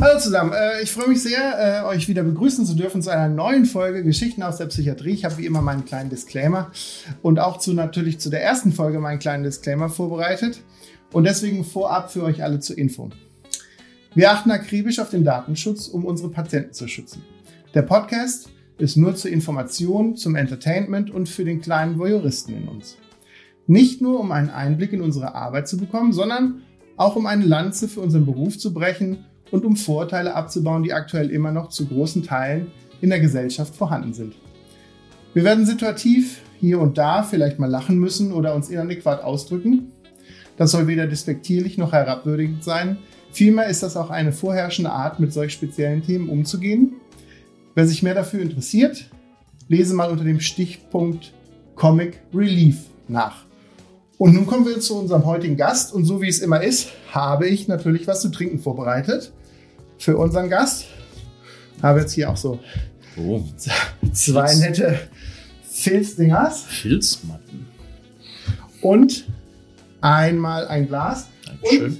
Hallo zusammen, äh, ich freue mich sehr, äh, euch wieder begrüßen zu dürfen zu einer neuen Folge Geschichten aus der Psychiatrie. Ich habe wie immer meinen kleinen Disclaimer und auch zu natürlich zu der ersten Folge meinen kleinen Disclaimer vorbereitet und deswegen vorab für euch alle zur Info. Wir achten akribisch auf den Datenschutz, um unsere Patienten zu schützen. Der Podcast ist nur zur Information, zum Entertainment und für den kleinen Voyeuristen in uns. Nicht nur um einen Einblick in unsere Arbeit zu bekommen, sondern auch um eine Lanze für unseren Beruf zu brechen und um Vorteile abzubauen, die aktuell immer noch zu großen Teilen in der Gesellschaft vorhanden sind. Wir werden situativ hier und da vielleicht mal lachen müssen oder uns inadäquat ausdrücken. Das soll weder despektierlich noch herabwürdigend sein. Vielmehr ist das auch eine vorherrschende Art, mit solch speziellen Themen umzugehen. Wer sich mehr dafür interessiert, lese mal unter dem Stichpunkt Comic Relief nach. Und nun kommen wir zu unserem heutigen Gast. Und so wie es immer ist, habe ich natürlich was zu trinken vorbereitet für unseren Gast. Habe jetzt hier auch so Oh, zwei Filz. nette Filzdingers Filzmatten. und einmal ein Glas. Dankeschön. Und,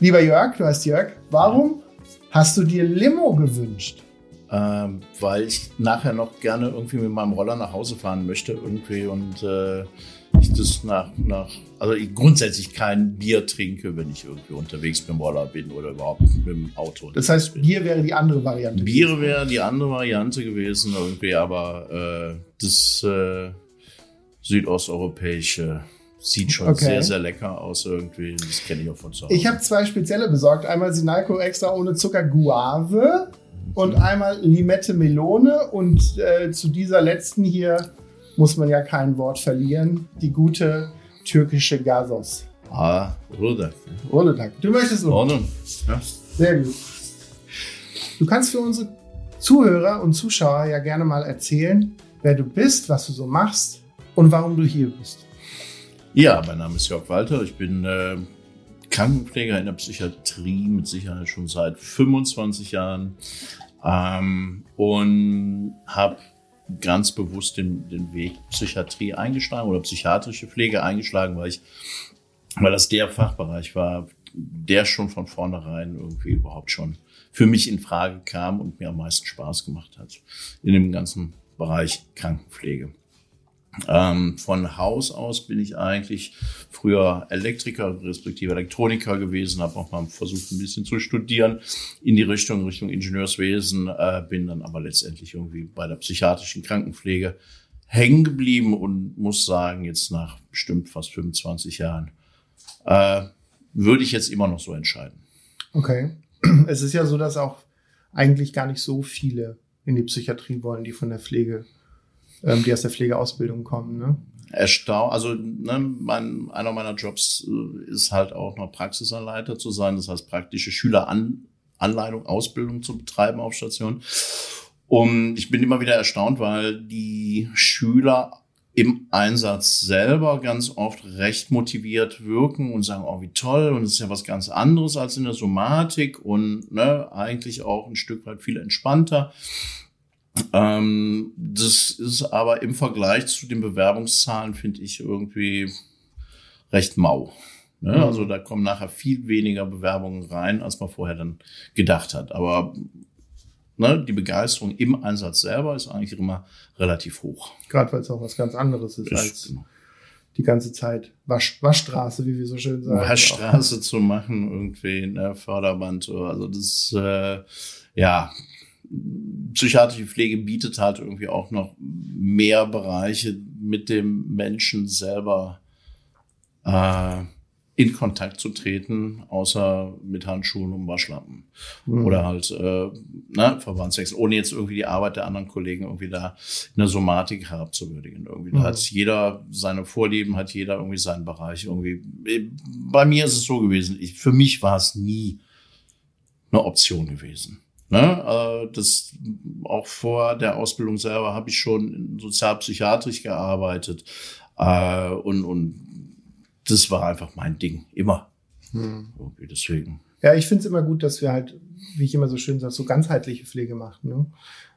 lieber Jörg, du heißt Jörg, warum hast du dir Limo gewünscht? Ähm, weil ich nachher noch gerne irgendwie mit meinem Roller nach Hause fahren möchte irgendwie und äh, ich das nach, nach, also ich grundsätzlich kein Bier trinke, wenn ich irgendwie unterwegs mit dem Roller bin oder überhaupt mit dem Auto. Das heißt, Bier wäre die andere Variante. Bier wäre die andere Variante gewesen irgendwie, aber äh, das äh, südosteuropäische sieht schon Okay. sehr, sehr lecker aus irgendwie. Das kenne ich auch von zu Hause. Ich habe zwei spezielle besorgt. Einmal Sinalco extra ohne Zucker Guave und einmal Limette Melone. Und äh, zu dieser letzten hier muss man ja kein Wort verlieren. Die gute türkische Gasos. Ah? Ohne Dank. Du möchtest noch. Ordnung. Ja. Sehr gut. Du kannst für unsere Zuhörer und Zuschauer ja gerne mal erzählen, wer du bist, was du so machst und warum du hier bist. Ja, mein Name ist Jörg Walter. Ich bin äh, Krankenpfleger in der Psychiatrie, mit Sicherheit schon seit 25 Jahren. Ähm, und habe ganz bewusst den, den Weg Psychiatrie eingeschlagen oder psychiatrische Pflege eingeschlagen, weil ich, weil das der Fachbereich war, der schon von vornherein irgendwie überhaupt schon für mich in Frage kam und mir am meisten Spaß gemacht hat in dem ganzen Bereich Krankenpflege. Ähm, von Haus aus bin ich eigentlich früher Elektriker respektive Elektroniker gewesen, habe auch mal versucht, ein bisschen zu studieren in die Richtung, Richtung Ingenieurswesen, äh, bin dann aber letztendlich irgendwie bei der psychiatrischen Krankenpflege hängen geblieben und muss sagen, jetzt nach bestimmt fast 25 Jahren, äh, würde ich jetzt immer noch so entscheiden. Okay. Es ist ja so, dass auch eigentlich gar nicht so viele in die Psychiatrie wollen, die von der Pflege, ähm, die aus der Pflegeausbildung kommen. Ne? erstaunt. Also ne, mein, einer meiner Jobs äh, ist halt auch noch Praxisanleiter zu sein, das heißt praktische Schüleranleitung, Ausbildung zu betreiben auf Station. Und ich bin immer wieder erstaunt, weil die Schüler im Einsatz selber ganz oft recht motiviert wirken und sagen, oh, wie toll, und es ist ja was ganz anderes als in der Somatik und ne, eigentlich auch ein Stück weit viel entspannter. Ähm, das ist aber im Vergleich zu den Bewerbungszahlen, finde ich, irgendwie recht mau. Ne? Mhm. Also da kommen nachher viel weniger Bewerbungen rein, als man vorher dann gedacht hat. Aber ne, die Begeisterung im Einsatz selber ist eigentlich immer relativ hoch. Gerade weil es auch was ganz anderes ist, Ist, als genau. die ganze Zeit Wasch, Waschstraße, wie wir so schön sagen. Waschstraße zu machen, irgendwie, ne, Förderband, also das, äh, ja, psychiatrische Pflege bietet halt irgendwie auch noch mehr Bereiche mit dem Menschen selber äh, in Kontakt zu treten, außer mit Handschuhen und Waschlampen. Mhm. Oder halt äh, ne, Verbandswechsel, ohne jetzt irgendwie die Arbeit der anderen Kollegen irgendwie da in der Somatik herabzuwürdigen. Irgendwie. Da Mhm. hat jeder seine Vorlieben, hat jeder irgendwie seinen Bereich. Irgendwie. Bei mir ist es so gewesen, ich, für mich war es nie eine Option gewesen. Ne? Äh, das auch vor der Ausbildung selber habe ich schon sozialpsychiatrisch gearbeitet äh, und und das war einfach mein Ding immer. Hm. Deswegen. Ja, ich finde es immer gut, dass wir halt, wie ich immer so schön sage, so ganzheitliche Pflege machen. Ne?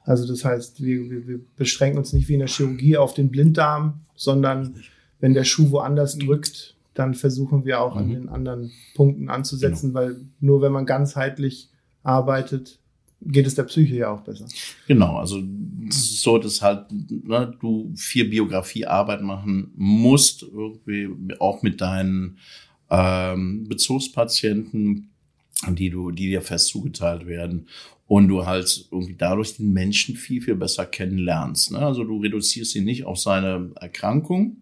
Also das heißt, wir, wir, wir beschränken uns nicht wie in der Chirurgie auf den Blinddarm, sondern wenn der Schuh woanders drückt, dann versuchen wir auch mhm. an den anderen Punkten anzusetzen, genau. weil nur wenn man ganzheitlich arbeitet, geht es der Psyche ja auch besser. Genau, also so, dass halt ne, du viel Biografiearbeit machen musst, irgendwie auch mit deinen ähm, Bezugspatienten, die du, die dir fest zugeteilt werden und du halt irgendwie dadurch den Menschen viel, viel besser kennenlernst. Ne? Also du reduzierst ihn nicht auf seine Erkrankung,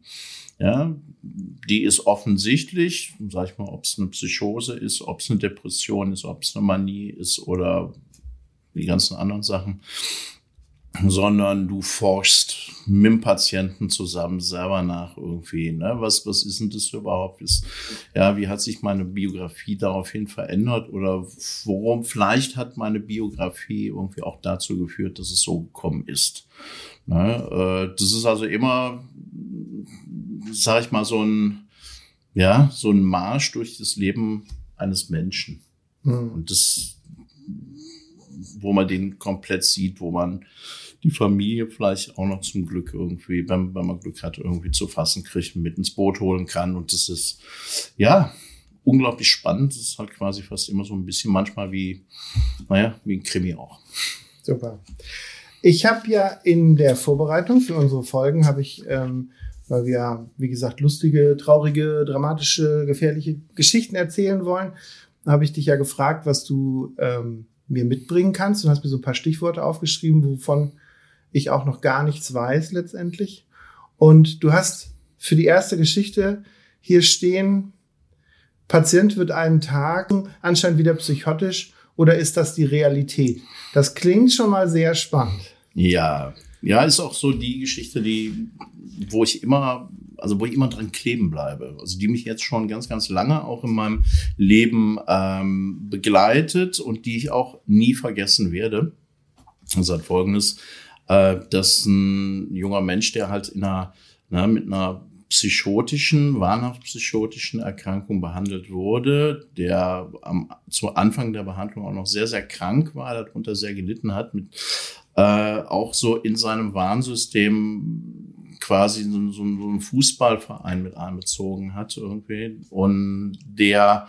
ja, die ist offensichtlich, sag ich mal, ob es eine Psychose ist, ob es eine Depression ist, ob es eine Manie ist oder die ganzen anderen Sachen, sondern du forschst mit dem Patienten zusammen selber nach irgendwie, ne? Was, was ist denn das überhaupt? Ist, ja, wie hat sich meine Biografie daraufhin verändert oder worum vielleicht hat meine Biografie irgendwie auch dazu geführt, dass es so gekommen ist? Ne? Äh, das ist also immer, sag ich mal, so ein, ja, so ein Marsch durch das Leben eines Menschen. Mhm. Und das, wo man den komplett sieht, wo man die Familie vielleicht auch noch zum Glück irgendwie, wenn, wenn man Glück hat, irgendwie zu fassen kriegt, mit ins Boot holen kann. Und das ist, ja, unglaublich spannend. Das ist halt quasi fast immer so ein bisschen manchmal wie, naja, wie ein Krimi auch. Super. Ich habe ja in der Vorbereitung für unsere Folgen, habe ich, ähm, weil wir, wie gesagt, lustige, traurige, dramatische, gefährliche Geschichten erzählen wollen, habe ich dich ja gefragt, was du ähm, mir mitbringen kannst und hast mir so ein paar Stichworte aufgeschrieben, wovon ich auch noch gar nichts weiß letztendlich. Und du hast für die erste Geschichte hier stehen, Patient wird einen Tag anscheinend wieder psychotisch oder ist das die Realität? Das klingt schon mal sehr spannend. Ja, ja, ist auch so die Geschichte, die, wo ich immer, also wo ich immer dran kleben bleibe. Also die mich jetzt schon ganz, ganz lange auch in meinem Leben ähm, begleitet und die ich auch nie vergessen werde. Das hat folgendes äh, dass ein junger Mensch, der halt in einer, na, mit einer psychotischen, wahnhaft psychotischen Erkrankung behandelt wurde, der am, zu Anfang der Behandlung auch noch sehr, sehr krank war, darunter sehr gelitten hat, mit äh, auch so in seinem Warnsystem quasi so, so, einen Fußballverein mit einbezogen hat irgendwie und der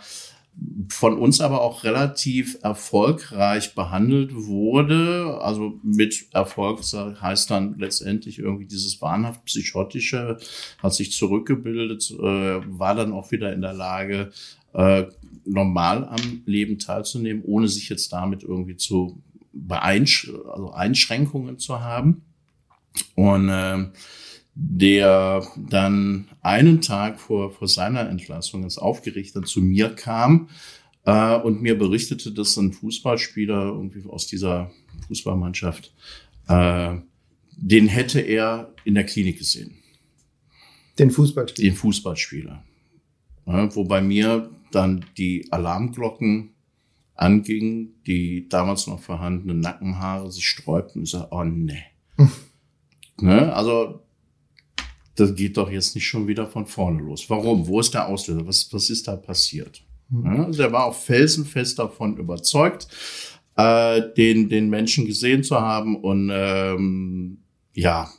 von uns aber auch relativ erfolgreich behandelt wurde. Also mit Erfolg heißt dann letztendlich irgendwie dieses wahnhaft psychotische, hat sich zurückgebildet, äh, war dann auch wieder in der Lage, äh, normal am Leben teilzunehmen, ohne sich jetzt damit irgendwie zu beeinsch also Einschränkungen zu haben. Und äh, der dann einen Tag vor, vor seiner Entlassung als Aufgerichter zu mir kam äh, und mir berichtete, dass ein Fußballspieler irgendwie aus dieser Fußballmannschaft, äh, den hätte er in der Klinik gesehen. Den Fußballspieler? Den Fußballspieler. Ja, wo bei mir dann die Alarmglocken angingen, die damals noch vorhandenen Nackenhaare sich sträubten und ich sagte, oh nee. ne? Also das geht doch jetzt nicht schon wieder von vorne los. Warum? Wo ist der Auslöser? Was, was ist da passiert? Mhm. Ja, also er war auch felsenfest davon überzeugt, äh, den, den Menschen gesehen zu haben. Und ähm, ja,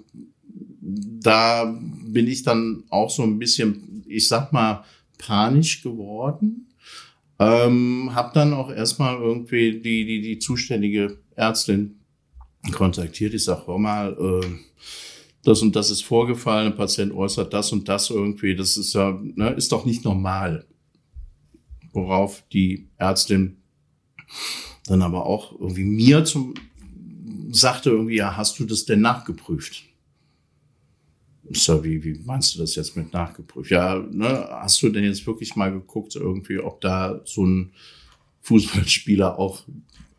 da bin ich dann auch so ein bisschen, ich sag mal, panisch geworden. Ähm, hab dann auch erstmal irgendwie die, die, die zuständige Ärztin kontaktiert. Ich sag, hör mal, äh, das und das ist vorgefallen, ein Patient äußert das und das irgendwie, das ist ja, ne, ist doch nicht normal. Worauf die Ärztin dann aber auch irgendwie mir zum, sagte irgendwie, ja, hast du das denn nachgeprüft? So, wie, wie meinst du das jetzt mit nachgeprüft? Ja, ne, hast du denn jetzt wirklich mal geguckt, irgendwie, ob da so ein Fußballspieler auch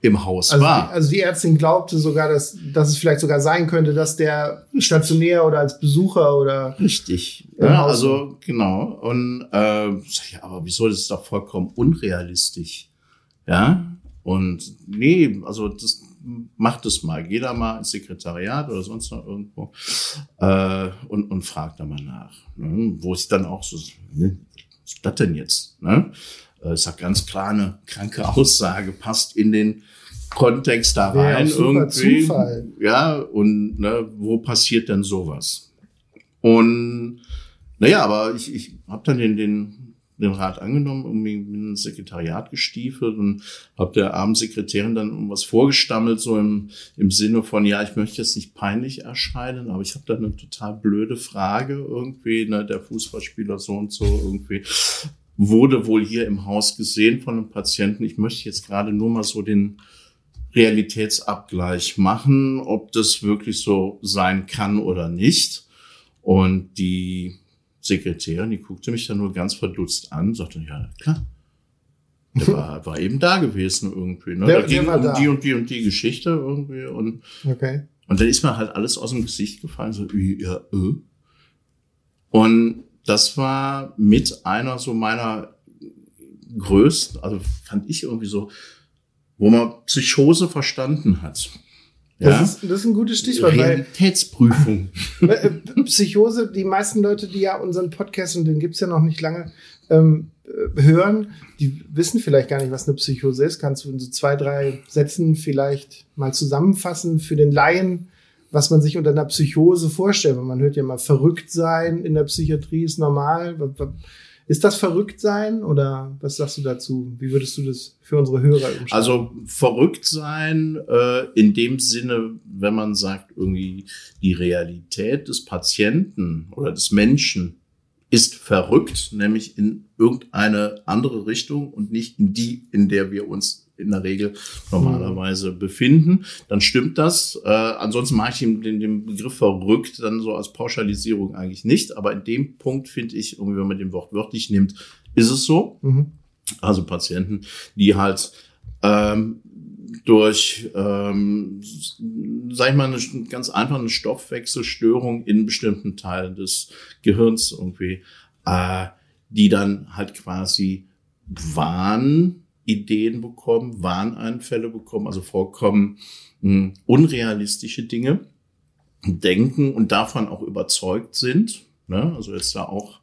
im Haus also war. Die, also die Ärztin glaubte sogar, dass, dass es vielleicht sogar sein könnte, dass der stationär oder als Besucher oder richtig. Ja, also genau. Und äh, ja, aber wieso das ist doch vollkommen unrealistisch. Ja, Und nee, also das macht es mal. Geh da mal ins Sekretariat oder sonst noch irgendwo äh, und, und frag da mal nach. Ne? Wo ich dann auch so, ne, was ist das denn jetzt? Ne? Äh, ist ja ganz klar eine kranke Aussage, passt in den Kontext da rein ja, irgendwie. Zufall. Ja, und ne, wo passiert denn sowas? Und naja, aber ich, ich habe dann den, den den Rat angenommen, irgendwie bin ins Sekretariat gestiefelt und habe der Abendsekretärin dann irgendwas vorgestammelt, so im, im Sinne von, ja, ich möchte jetzt nicht peinlich erscheinen, aber ich habe da eine total blöde Frage irgendwie, ne, der Fußballspieler so und so irgendwie wurde wohl hier im Haus gesehen von einem Patienten. Ich möchte jetzt gerade nur mal so den Realitätsabgleich machen, ob das wirklich so sein kann oder nicht. Und die Sekretärin, die guckte mich dann nur ganz verdutzt an, sagte, ja, klar. Der war, war eben da gewesen irgendwie. Ne? Der, da ging um da. die und die und die Geschichte irgendwie. Und, Okay. und dann ist mir halt alles aus dem Gesicht gefallen, so, ja, äh. Und das war mit einer so meiner größten, also fand ich irgendwie so, wo man Psychose verstanden hat. Das, ist, das ist ein gutes Stichwort, weil Realitätsprüfung. äh, Psychose, die meisten Leute, die ja unseren Podcast, und den gibt's ja noch nicht lange, ähm, äh, hören, die wissen vielleicht gar nicht, was eine Psychose ist. Kannst du in so zwei, drei Sätzen vielleicht mal zusammenfassen für den Laien, was man sich unter einer Psychose vorstellt? Weil man hört ja mal, verrückt sein in der Psychiatrie ist normal. Ist das verrückt sein oder was sagst du dazu? Wie würdest du das für unsere Hörer umschreiben? Also verrückt sein äh, in dem Sinne, wenn man sagt, irgendwie die Realität des Patienten oder des Menschen ist verrückt, nämlich in irgendeine andere Richtung und nicht in die, in der wir uns in der Regel normalerweise befinden, dann stimmt das. Äh, ansonsten mache ich den, den, Begriff verrückt dann so als Pauschalisierung eigentlich nicht. Aber in dem Punkt finde ich, irgendwie, wenn man den Wort wörtlich nimmt, ist es so. mhm. Also Patienten, die halt ähm, durch, ähm, sag ich mal, eine ganz einfach eine Stoffwechselstörung in bestimmten Teilen des Gehirns irgendwie, äh, die dann halt quasi Wahnideen bekommen, Wahneinfälle bekommen, also vollkommen mh, unrealistische Dinge denken und davon auch überzeugt sind. Ne? Also jetzt da auch,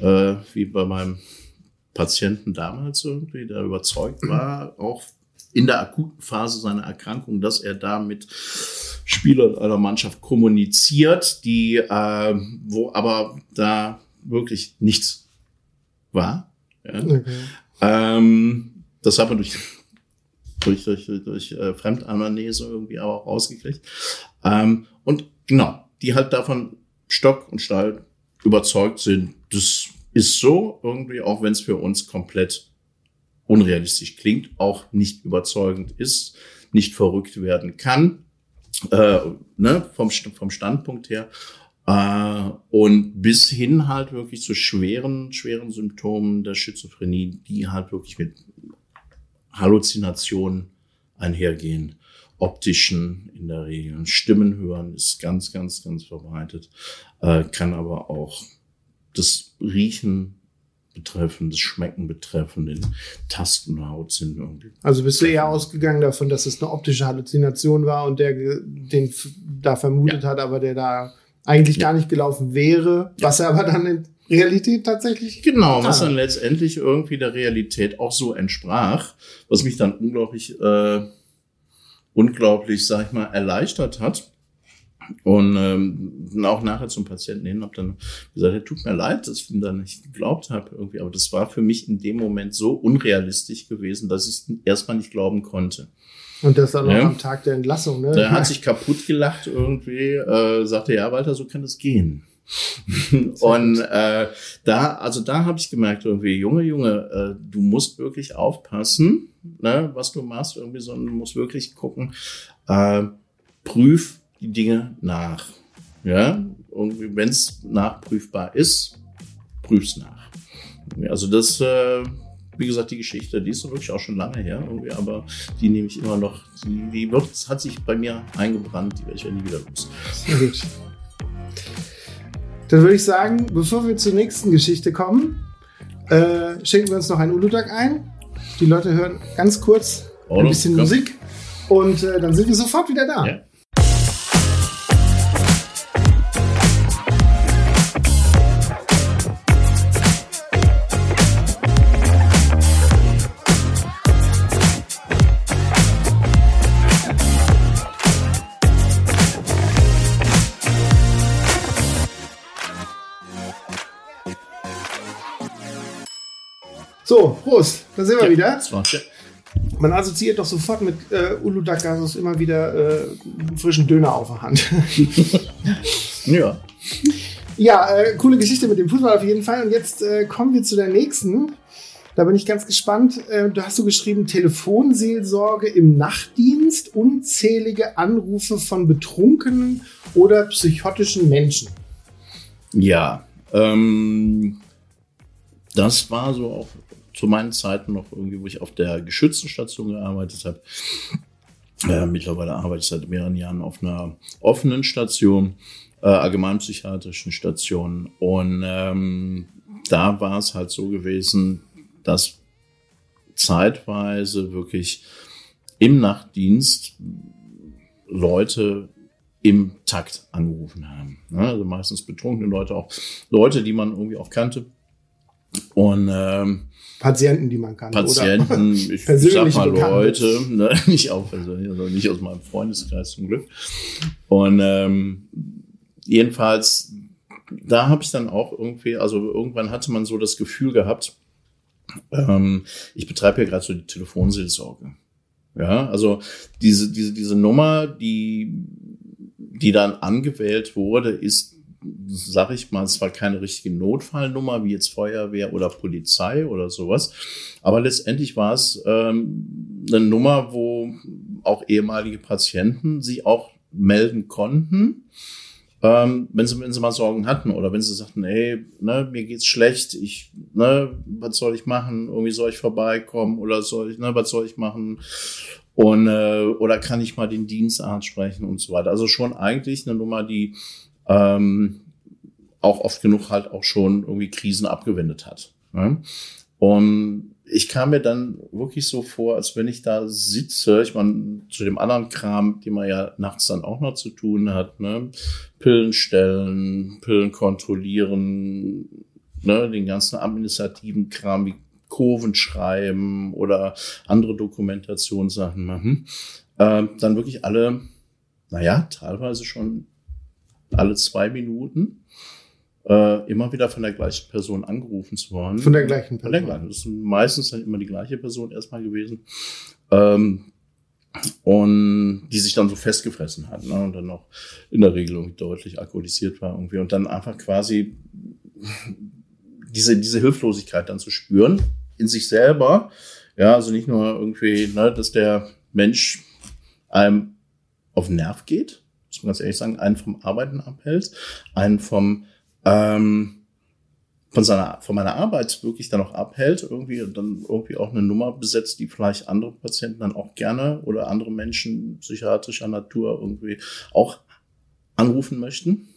äh, wie bei meinem Patienten damals irgendwie, der überzeugt war, auch in der akuten Phase seiner Erkrankung, dass er da mit Spielern einer Mannschaft kommuniziert, die, äh, wo aber da wirklich nichts war. Ja. okay. Ähm, das hat man durch, durch, durch, durch äh, Fremdanamnese irgendwie auch rausgekriegt. Ähm, und genau, die halt davon Stock und Stein überzeugt sind, das ist so irgendwie, auch wenn es für uns komplett unrealistisch klingt, auch nicht überzeugend ist, nicht verrückt werden kann, äh, ne, vom, vom Standpunkt her. Äh, und bis hin halt wirklich zu schweren, schweren Symptomen der Schizophrenie, die halt wirklich mit Halluzinationen einhergehen. Optischen in der Regel. Stimmen hören ist ganz, ganz, ganz verbreitet. Äh, kann aber auch das Riechen betreffen, das Schmecken betreffen, den Tasten, Hautsinn irgendwie. Also bist du eher ausgegangen davon, dass es eine optische Halluzination war und der den da vermutet hat, aber der da eigentlich Ja. gar nicht gelaufen wäre, was er aber dann Realität tatsächlich. Genau, was Ah. dann letztendlich irgendwie der Realität auch so entsprach, was mich dann unglaublich, äh, unglaublich, sag ich mal, erleichtert hat. Und ähm, auch nachher zum Patienten hin, habe dann gesagt, ja, tut mir leid, dass ich ihm da nicht geglaubt habe irgendwie, aber das war für mich in dem Moment so unrealistisch gewesen, dass ich es erstmal nicht glauben konnte. Und das dann Ja. am Tag der Entlassung, ne? Der hat sich kaputt gelacht irgendwie, äh, sagte, ja, Walter, so kann es gehen. und äh, da, also da habe ich gemerkt, irgendwie, Junge, Junge, äh, du musst wirklich aufpassen, ne, was du machst, irgendwie, sondern du musst wirklich gucken, äh, prüf die Dinge nach. Ja, irgendwie, wenn es nachprüfbar ist, prüf's nach. Also das, äh, wie gesagt, die Geschichte, die ist wirklich auch schon lange her, irgendwie, aber die nehme ich immer noch, die, die wird, hat sich bei mir eingebrannt, die werde ich ja nie wieder los. Sehr gut. Dann würde ich sagen, bevor wir zur nächsten Geschichte kommen, äh, schenken wir uns noch einen Uludag ein. Die Leute hören ganz kurz ein bisschen Musik. Und äh, dann sind wir sofort wieder da. Ja. So, Prost, da sind wir ja, wieder. Das war's, ja. Man assoziiert doch sofort mit äh, Ulu immer wieder äh, einen frischen Döner auf der Hand. ja. Ja, äh, coole Geschichte mit dem Fußball auf jeden Fall. Und jetzt äh, kommen wir zu der nächsten. Da bin ich ganz gespannt. Äh, du hast so geschrieben, Telefonseelsorge im Nachtdienst, unzählige Anrufe von betrunkenen oder psychotischen Menschen. Ja, ähm, das war so auch zu meinen Zeiten noch irgendwie, wo ich auf der Geschützenstation gearbeitet habe. Äh, mittlerweile arbeite ich seit mehreren Jahren auf einer offenen Station, äh, allgemeinpsychiatrischen Station. Und ähm, da war es halt so gewesen, dass zeitweise wirklich im Nachtdienst Leute im Takt angerufen haben. Also meistens betrunkene Leute, auch Leute, die man irgendwie auch kannte. Und ähm, Patienten, die man kann. Patienten, oder? ich sag mal Leute, ne, nicht auch persönlich, also nicht aus meinem Freundeskreis zum Glück. Und ähm, jedenfalls, da habe ich dann auch irgendwie, also irgendwann hatte man so das Gefühl gehabt, ähm, ich betreibe ja gerade so die Telefonseelsorge. Ja, also diese, diese, diese Nummer, die, die dann angewählt wurde, ist sag ich mal, es war keine richtige Notfallnummer wie jetzt Feuerwehr oder Polizei oder sowas. Aber letztendlich war es ähm, eine Nummer, wo auch ehemalige Patienten sich auch melden konnten, ähm, wenn, sie, wenn sie mal Sorgen hatten oder wenn sie sagten, hey, ne, mir geht's schlecht, ich, ne, was soll ich machen? Irgendwie soll ich vorbeikommen oder soll ich, ne, was soll ich machen? Und äh, oder kann ich mal den Dienstarzt sprechen und so weiter. Also schon eigentlich eine Nummer, die ähm, auch oft genug halt auch schon irgendwie Krisen abgewendet hat. Ne? Und ich kam mir dann wirklich so vor, als wenn ich da sitze, ich meine, zu dem anderen Kram, den man ja nachts dann auch noch zu tun hat, ne? Pillen stellen, Pillen kontrollieren, ne? den ganzen administrativen Kram wie Kurven schreiben oder andere Dokumentationssachen machen, äh, dann wirklich alle, naja, teilweise schon alle zwei Minuten äh, immer wieder von der gleichen Person angerufen zu worden. Von der gleichen Person? Von der gleichen. Das ist meistens dann immer die gleiche Person erstmal gewesen. Ähm, und die sich dann so festgefressen hat ne? und dann noch in der Regelung deutlich alkoholisiert war irgendwie und dann einfach quasi diese, diese Hilflosigkeit dann zu spüren in sich selber. Ja, also nicht nur irgendwie, ne, dass der Mensch einem auf den Nerv geht, man ganz ehrlich sagen, einen vom Arbeiten abhält, einen vom ähm, von seiner, von meiner Arbeit wirklich dann auch abhält, irgendwie dann irgendwie auch eine Nummer besetzt, die vielleicht andere Patienten dann auch gerne oder andere Menschen psychiatrischer Natur irgendwie auch anrufen möchten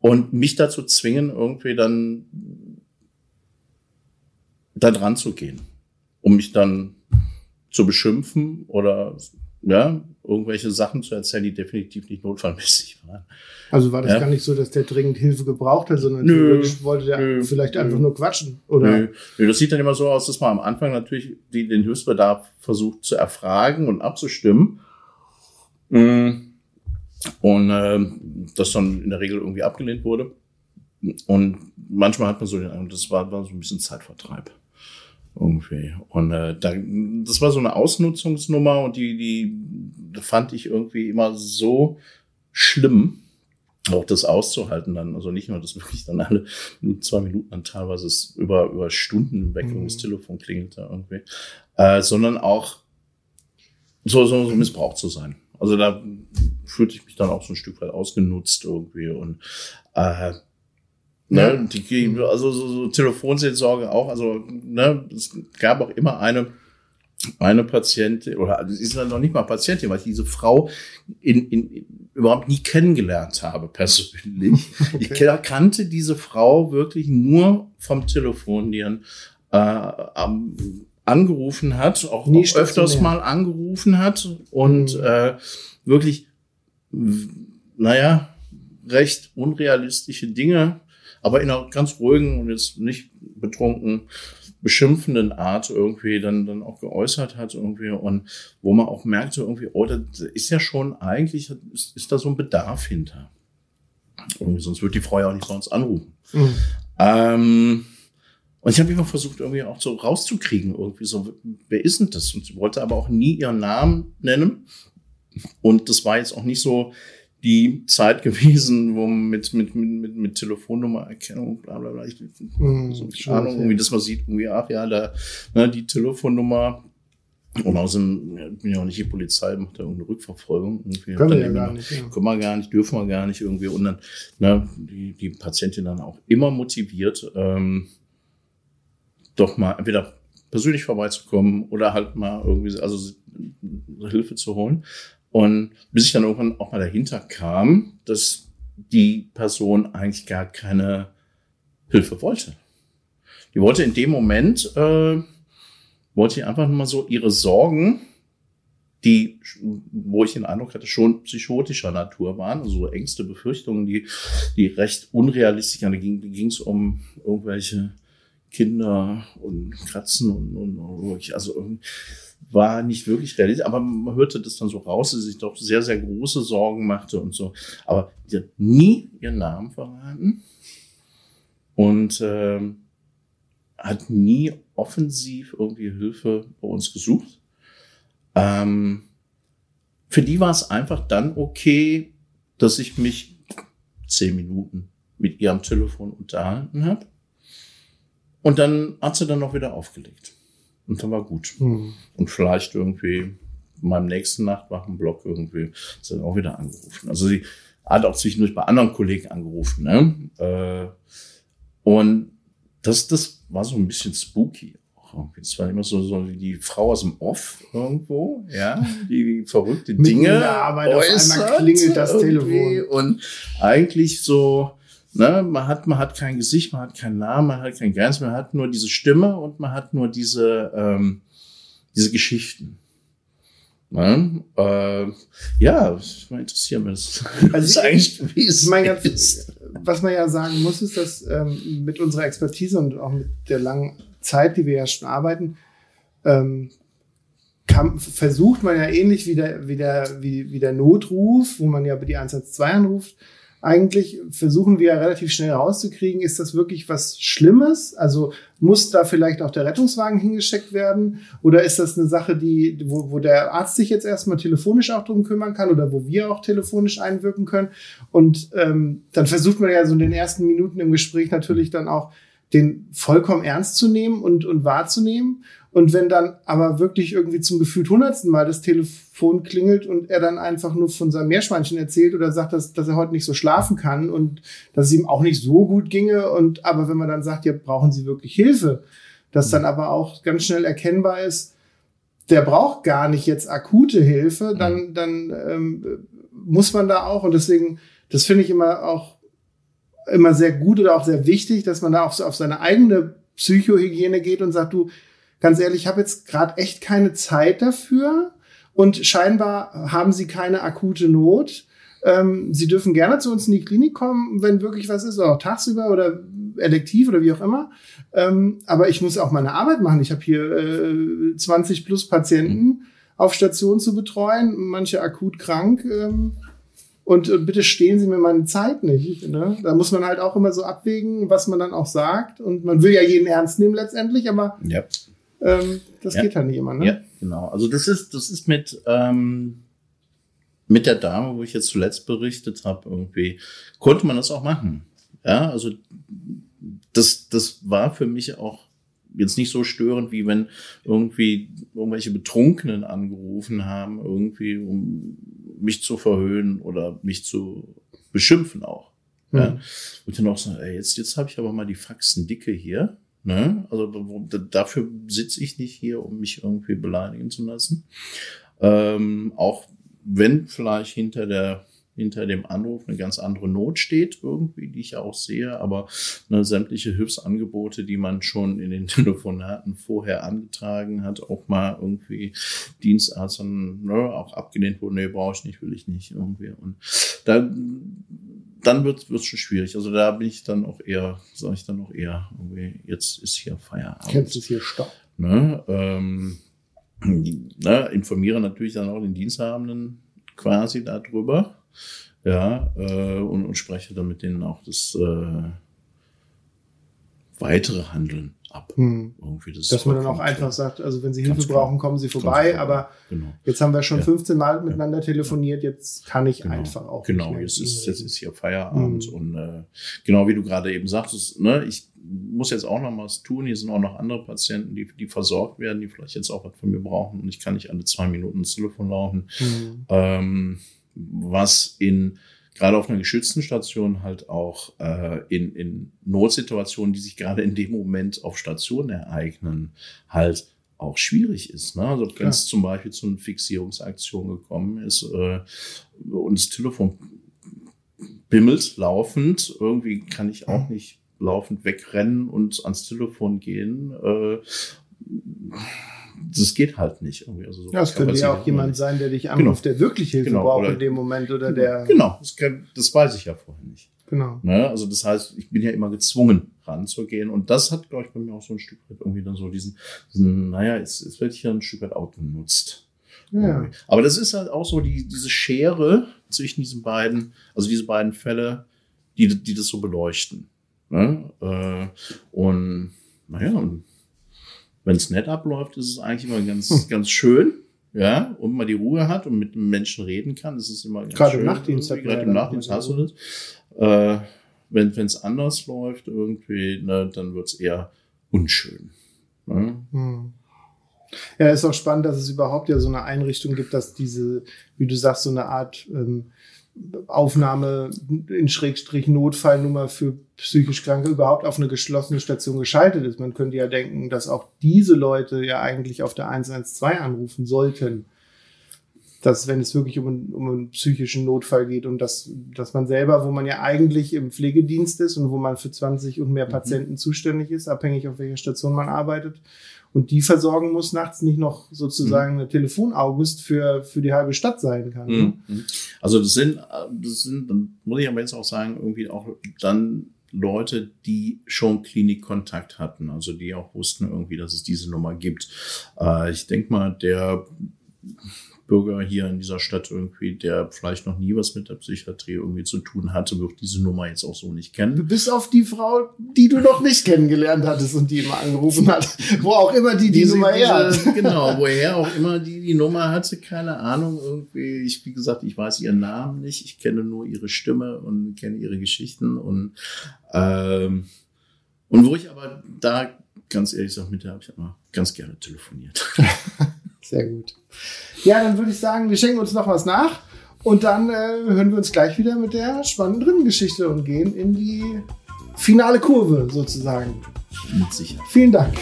und mich dazu zwingen, irgendwie dann da dran zu gehen, um mich dann zu beschimpfen oder ja, irgendwelche Sachen zu erzählen, die definitiv nicht notfallmäßig waren. Also war das ja. gar nicht so, dass der dringend Hilfe gebraucht hat, sondern nö, wollte der nö, vielleicht nö. einfach nur quatschen, oder? Nö. nö, das sieht dann immer so aus, dass man am Anfang natürlich die, den Hilfsbedarf versucht zu erfragen und abzustimmen. Mm. Und äh, das dann in der Regel irgendwie abgelehnt wurde. Und manchmal hat man so den Eindruck, das war, war so ein bisschen Zeitvertreib irgendwie. Und äh, da, das war so eine Ausnutzungsnummer und die, die fand ich irgendwie immer so schlimm, auch das auszuhalten dann. Also nicht nur, dass wirklich dann alle zwei Minuten dann teilweise über, über Stunden weg mhm. das Telefon klingelt da irgendwie, äh, sondern auch so, so, so missbraucht zu sein. Also da fühlte ich mich dann auch so ein Stück weit ausgenutzt irgendwie und äh, Ne, die, also so, so Telefonseelsorge auch. Also ne, es gab auch immer eine eine Patientin oder sie ist ja noch nicht mal Patientin, weil ich diese Frau in, in, überhaupt nie kennengelernt habe persönlich. Okay. Ich kannte diese Frau wirklich nur vom Telefonieren. Äh, angerufen hat, auch, auch öfters mal angerufen hat und mhm. äh, wirklich, naja, recht unrealistische Dinge, aber in einer ganz ruhigen und jetzt nicht betrunken beschimpfenden Art irgendwie dann, dann auch geäußert hat irgendwie und wo man auch merkte irgendwie, oh, da ist ja schon eigentlich, ist, ist da so ein Bedarf hinter. Irgendwie, sonst wird die Frau ja auch nicht sonst anrufen. Mhm. Ähm, und ich habe immer versucht, irgendwie auch so rauszukriegen, irgendwie so, wer ist denn das? Und sie wollte aber auch nie ihren Namen nennen. Und das war jetzt auch nicht so die Zeit gewesen, wo man mit, mit, mit, mit Telefonnummererkennung, bla bla bla, ich, mm, so eine Ahnung, irgendwie, dass man sieht, irgendwie, ach ja, da, ne, die Telefonnummer. Und außerdem bin ja auch nicht die Polizei, macht da irgendeine Rückverfolgung. Irgendwie. Können wir ja gar nicht. Ja. Können wir gar nicht, dürfen wir gar nicht irgendwie. Und dann, ne, die, die Patientin dann auch immer motiviert, ähm, doch mal entweder persönlich vorbeizukommen oder halt mal irgendwie, also Hilfe zu holen. Und bis ich dann irgendwann auch mal dahinter kam, dass die Person eigentlich gar keine Hilfe wollte. Die wollte in dem Moment, äh, wollte ich einfach nur mal so ihre Sorgen, die, wo ich den Eindruck hatte, schon psychotischer Natur waren, also so Ängste, Befürchtungen, die, die recht unrealistisch, da ging es um irgendwelche Kinder und Kratzen und, und, und also war nicht wirklich realistisch, aber man hörte das dann so raus, dass sie sich doch sehr, sehr große Sorgen machte und so. Aber sie hat nie ihren Namen verraten und äh, hat nie offensiv irgendwie Hilfe bei uns gesucht. Ähm, für die war es einfach dann okay, dass ich mich zehn Minuten mit ihr am Telefon unterhalten habe. Und dann hat sie dann noch wieder aufgelegt. Und dann war gut. Mhm. Und vielleicht irgendwie in meinem nächsten Nachtwachenblock irgendwie ist dann auch wieder angerufen. Also sie hat auch zwischendurch bei anderen Kollegen angerufen. Ne? Äh, und das, das war so ein bisschen spooky. Es war immer so, so die Frau aus dem Off irgendwo, ja, die verrückte Dinge der Arbeit äußert. Auf einmal klingelt das Telefon. Und eigentlich so, Ne, man hat, man hat kein Gesicht, man hat keinen Namen, man hat kein Grenzen, man hat nur diese Stimme und man hat nur diese, ähm, diese Geschichten. Ne? Äh, ja, ich mal interessieren mich das. Also ist eigentlich, es mein, ist. Was man ja sagen muss, ist, dass ähm, mit unserer Expertise und auch mit der langen Zeit, die wir ja schon arbeiten, ähm, kann, versucht man ja ähnlich wie der, wie, der, wie, wie der Notruf, wo man ja die 112 anruft, eigentlich versuchen wir relativ schnell rauszukriegen, ist das wirklich was Schlimmes? Also muss da vielleicht auch der Rettungswagen hingesteckt werden? Oder ist das eine Sache, die, wo, wo der Arzt sich jetzt erstmal telefonisch auch drum kümmern kann oder wo wir auch telefonisch einwirken können? Und ähm, dann versucht man ja so in den ersten Minuten im Gespräch natürlich dann auch den vollkommen ernst zu nehmen und, und wahrzunehmen. Und wenn dann aber wirklich irgendwie zum gefühlt hundertsten Mal das Telefon klingelt und er dann einfach nur von seinem Meerschweinchen erzählt oder sagt, dass, dass er heute nicht so schlafen kann und dass es ihm auch nicht so gut ginge und aber wenn man dann sagt, ja, brauchen Sie wirklich Hilfe, dass dann aber auch ganz schnell erkennbar ist, der braucht gar nicht jetzt akute Hilfe, dann, dann ähm, muss man da auch. Und deswegen, das finde ich immer auch immer sehr gut oder auch sehr wichtig, dass man da auch so auf seine eigene Psychohygiene geht und sagt, du, ganz ehrlich, ich habe jetzt gerade echt keine Zeit dafür und scheinbar haben sie keine akute Not. Ähm, sie dürfen gerne zu uns in die Klinik kommen, wenn wirklich was ist, oder auch tagsüber oder elektiv oder wie auch immer. Ähm, aber ich muss auch meine Arbeit machen. Ich habe hier äh, 20 plus Patienten auf Station zu betreuen, manche akut krank. Ähm, und, und, bitte stehen Sie mir meine Zeit nicht. Ne? Da muss man halt auch immer so abwägen, was man dann auch sagt. Und man will ja jeden ernst nehmen letztendlich, aber ja. Ähm, das ja. geht halt nicht immer, ne? Ja, genau. Also das ist, das ist mit, ähm, mit der Dame, wo ich jetzt zuletzt berichtet habe, irgendwie, konnte man das auch machen. Ja, also das, das war für mich auch jetzt nicht so störend, wie wenn irgendwie irgendwelche Betrunkenen angerufen haben, irgendwie, um mich zu verhöhnen oder mich zu beschimpfen auch. Mhm. Ja. Und dann auch so, ey, jetzt, jetzt habe ich aber mal die Faxen dicke hier. Ne? Also dafür sitze ich nicht hier, um mich irgendwie beleidigen zu lassen. Ähm, auch wenn vielleicht hinter der hinter dem Anruf eine ganz andere Not steht, irgendwie, die ich auch sehe, aber ne, sämtliche Hilfsangebote, die man schon in den Telefonaten vorher angetragen hat, auch mal irgendwie Dienstarzt ne, auch abgelehnt wurde, nee, brauche ich nicht, will ich nicht irgendwie. Und dann, dann wird es schon schwierig. Also da bin ich dann auch eher, sage ich dann auch eher, irgendwie, jetzt ist hier Feierabend. Jetzt ist hier Stopp. Ne, ähm, ne, informiere natürlich dann auch den Diensthabenden quasi darüber. Ja, äh, und, und spreche dann mit denen auch das äh, weitere Handeln ab. Hm. Irgendwie das Dass man dann auch einfach sagt, also wenn Sie Hilfe klar. brauchen, kommen Sie vorbei. klar. Aber Genau. jetzt haben wir schon Ja. 15 Mal miteinander telefoniert, jetzt kann ich Genau, einfach auch. genau. Jetzt ist, jetzt ist hier Feierabend Mhm. und äh, genau wie du gerade eben sagtest, ne, ich muss jetzt auch noch was tun. Hier sind auch noch andere Patienten, die, die versorgt werden, die vielleicht jetzt auch was von mir brauchen und ich kann nicht alle zwei Minuten ins Telefon laufen. Hm. ähm, was in gerade auf einer geschützten Station halt auch äh, in, in Notsituationen, die sich gerade in dem Moment auf Station ereignen, halt auch schwierig ist. Ne? Also wenn es zum Beispiel zu einer Fixierungsaktion gekommen ist äh, und das Telefon bimmelt laufend, irgendwie kann ich auch nicht laufend wegrennen und ans Telefon gehen. Äh, das geht halt nicht. Irgendwie. Also so Ja, es könnte ja auch jemand sein, der dich anruft, der wirklich Hilfe Genau, braucht oder- in dem Moment oder der. Genau, das, kann, das weiß ich ja vorher nicht. Genau. Ne? Also das heißt, ich bin ja immer gezwungen, ranzugehen. Und das hat, glaube ich, bei mir auch so ein Stück weit irgendwie dann so diesen, diesen naja, jetzt werde ich ja ein Stück weit outgenutzt. Ja. Aber das ist halt auch so die, diese Schere zwischen diesen beiden, also diese beiden Fälle, die, die das so beleuchten. Ne? Äh, und naja, wenn es nett abläuft, ist es eigentlich immer ganz, Hm. ganz schön. Ja, und man die Ruhe hat und mit Menschen reden kann, das ist immer ganz Gerade im schön. Nachtdienst hat Gerade im Nachtdienst hast du das. Äh, wenn es anders läuft, irgendwie, ne, dann wird es eher unschön. Ne? Hm. Ja, ist auch spannend, dass es überhaupt ja so eine Einrichtung gibt, dass diese, wie du sagst, so eine Art ähm, Aufnahme in Schrägstrich Notfallnummer für psychisch Kranke überhaupt auf eine geschlossene Station geschaltet ist. Man könnte ja denken, dass auch diese Leute ja eigentlich auf der 112 anrufen sollten. Dass, wenn es wirklich um, einen- um einen psychischen Notfall geht und dass, dass man selber, wo man ja eigentlich im Pflegedienst ist und wo man für 20 und mehr Mhm. Patienten zuständig ist, abhängig auf welcher Station man arbeitet, und die versorgen muss, nachts nicht noch sozusagen eine Telefonaugust für, für die halbe Stadt sein kann. ne? Mhm. Also das sind, das sind, dann muss ich aber jetzt auch sagen, irgendwie auch dann Leute, die schon Klinikkontakt hatten, also die auch wussten irgendwie, dass es diese Nummer gibt. Äh, ich denke mal, der Bürger hier in dieser Stadt irgendwie, der vielleicht noch nie was mit der Psychiatrie irgendwie zu tun hatte, wird diese Nummer jetzt auch so nicht kennen. Bis auf die Frau, die du noch nicht kennengelernt hattest und die immer angerufen hat, wo auch immer die die Diese- Nummer her hat. diese- Genau, woher auch immer die die Nummer hatte, keine Ahnung. Irgendwie, ich, wie gesagt, ich weiß ihren Namen nicht. Ich kenne nur ihre Stimme und kenne ihre Geschichten und ähm, und wo ich aber da ganz ehrlich sage, mit der habe ich immer ganz gerne telefoniert. Sehr gut. Ja, dann würde ich sagen, wir schenken uns noch was nach und dann äh, hören wir uns gleich wieder mit der spannenden dritten Geschichte und gehen in die finale Kurve sozusagen. mit Sicherheit. Vielen Dank.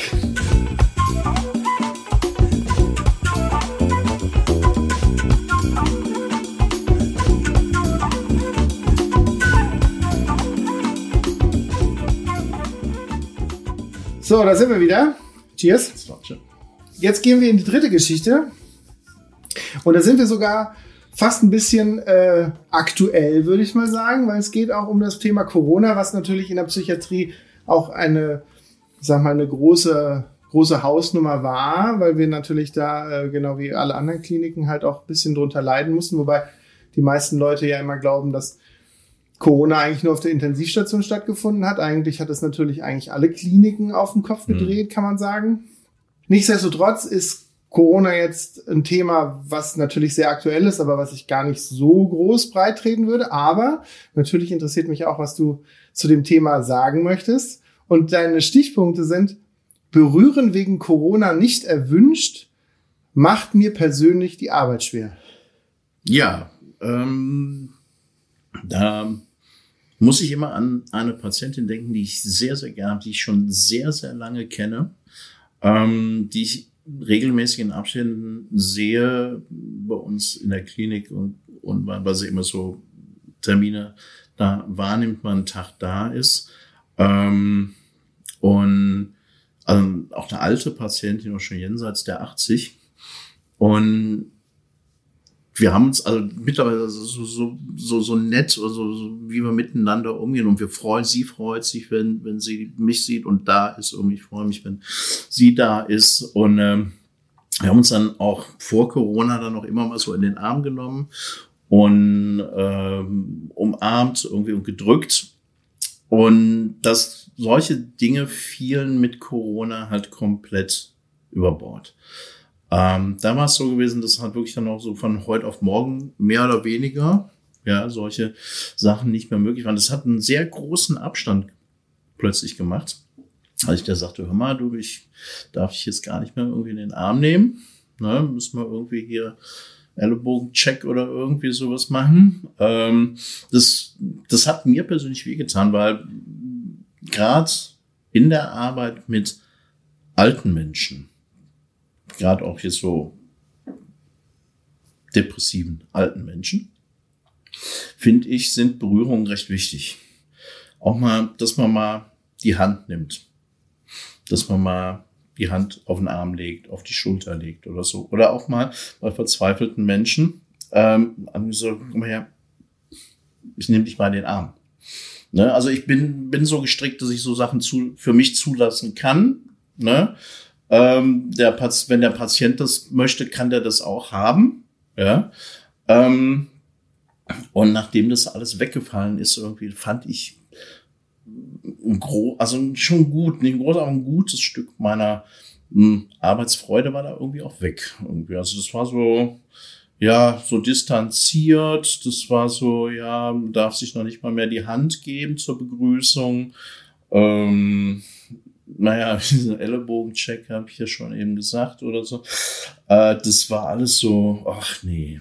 So, da sind wir wieder. Cheers. Das war schön. Jetzt gehen wir in die dritte Geschichte. Und da sind wir sogar fast ein bisschen äh, aktuell, würde ich mal sagen, weil es geht auch um das Thema Corona, was natürlich in der Psychiatrie auch eine, sag mal, eine große, große Hausnummer war, weil wir natürlich da, äh, genau wie alle anderen Kliniken, halt auch ein bisschen drunter leiden mussten, wobei die meisten Leute ja immer glauben, dass Corona eigentlich nur auf der Intensivstation stattgefunden hat. Eigentlich hat es natürlich eigentlich alle Kliniken auf den Kopf Mhm. gedreht, kann man sagen. Nichtsdestotrotz ist Corona jetzt ein Thema, was natürlich sehr aktuell ist, aber was ich gar nicht so groß breit treten würde. Aber natürlich interessiert mich auch, was du zu dem Thema sagen möchtest. Und deine Stichpunkte sind, berühren wegen Corona nicht erwünscht, macht mir persönlich die Arbeit schwer. Ja, ähm, da muss ich immer an eine Patientin denken, die ich sehr, sehr gerne, die ich schon sehr, sehr lange kenne, ähm, die ich regelmäßig in Abständen sehe bei uns in der Klinik und, und weil sie immer so Termine da wahrnimmt, man einen Tag da ist. Ähm, und also auch eine alte Patientin, auch schon jenseits der 80. Und wir haben uns also mittlerweile so, so, so, so nett, also, so, wie wir miteinander umgehen. Und wir freuen, sie freut sich, wenn, wenn sie mich sieht und da ist. Und ich freue mich, wenn sie da ist. Und ähm, wir haben uns dann auch vor Corona dann noch immer mal so in den Arm genommen und ähm, umarmt irgendwie und gedrückt. Und dass solche Dinge fielen mit Corona halt komplett über Bord. Ähm, da war es so gewesen, dass halt wirklich dann auch so von heute auf morgen mehr oder weniger ja solche Sachen nicht mehr möglich waren. Das hat einen sehr großen Abstand plötzlich gemacht. Als ich da sagte, hör mal, du, ich darf ich jetzt gar nicht mehr irgendwie in den Arm nehmen. Ne, müssen wir irgendwie hier Ellenbogencheck oder irgendwie sowas machen. Ähm, das, das hat mir persönlich wehgetan, weil gerade in der Arbeit mit alten Menschen, gerade auch jetzt so depressiven alten Menschen, finde ich, sind Berührungen recht wichtig. Auch mal, dass man mal die Hand nimmt, dass man mal die Hand auf den Arm legt, auf die Schulter legt oder so. Oder auch mal bei verzweifelten Menschen, ähm, so, komm mal her, ich nehme dich mal in den Arm. Ne? Also ich bin, bin so gestrickt, dass ich so Sachen zu, für mich zulassen kann. Ne? Ähm, der wenn der Patient das möchte, kann der das auch haben. Ja. Ähm, und nachdem das alles weggefallen ist, irgendwie fand ich ein gro also schon gut, ein groß, aber ein gutes Stück meiner mh, hm, Arbeitsfreude war da irgendwie auch weg. Irgendwie. Also das war so, ja, so distanziert. Das war so, ja, darf sich noch nicht mal mehr die Hand geben zur Begrüßung. Ähm, naja, diesen Ellenbogencheck habe ich ja schon eben gesagt oder so. Äh, das war alles so, ach nee.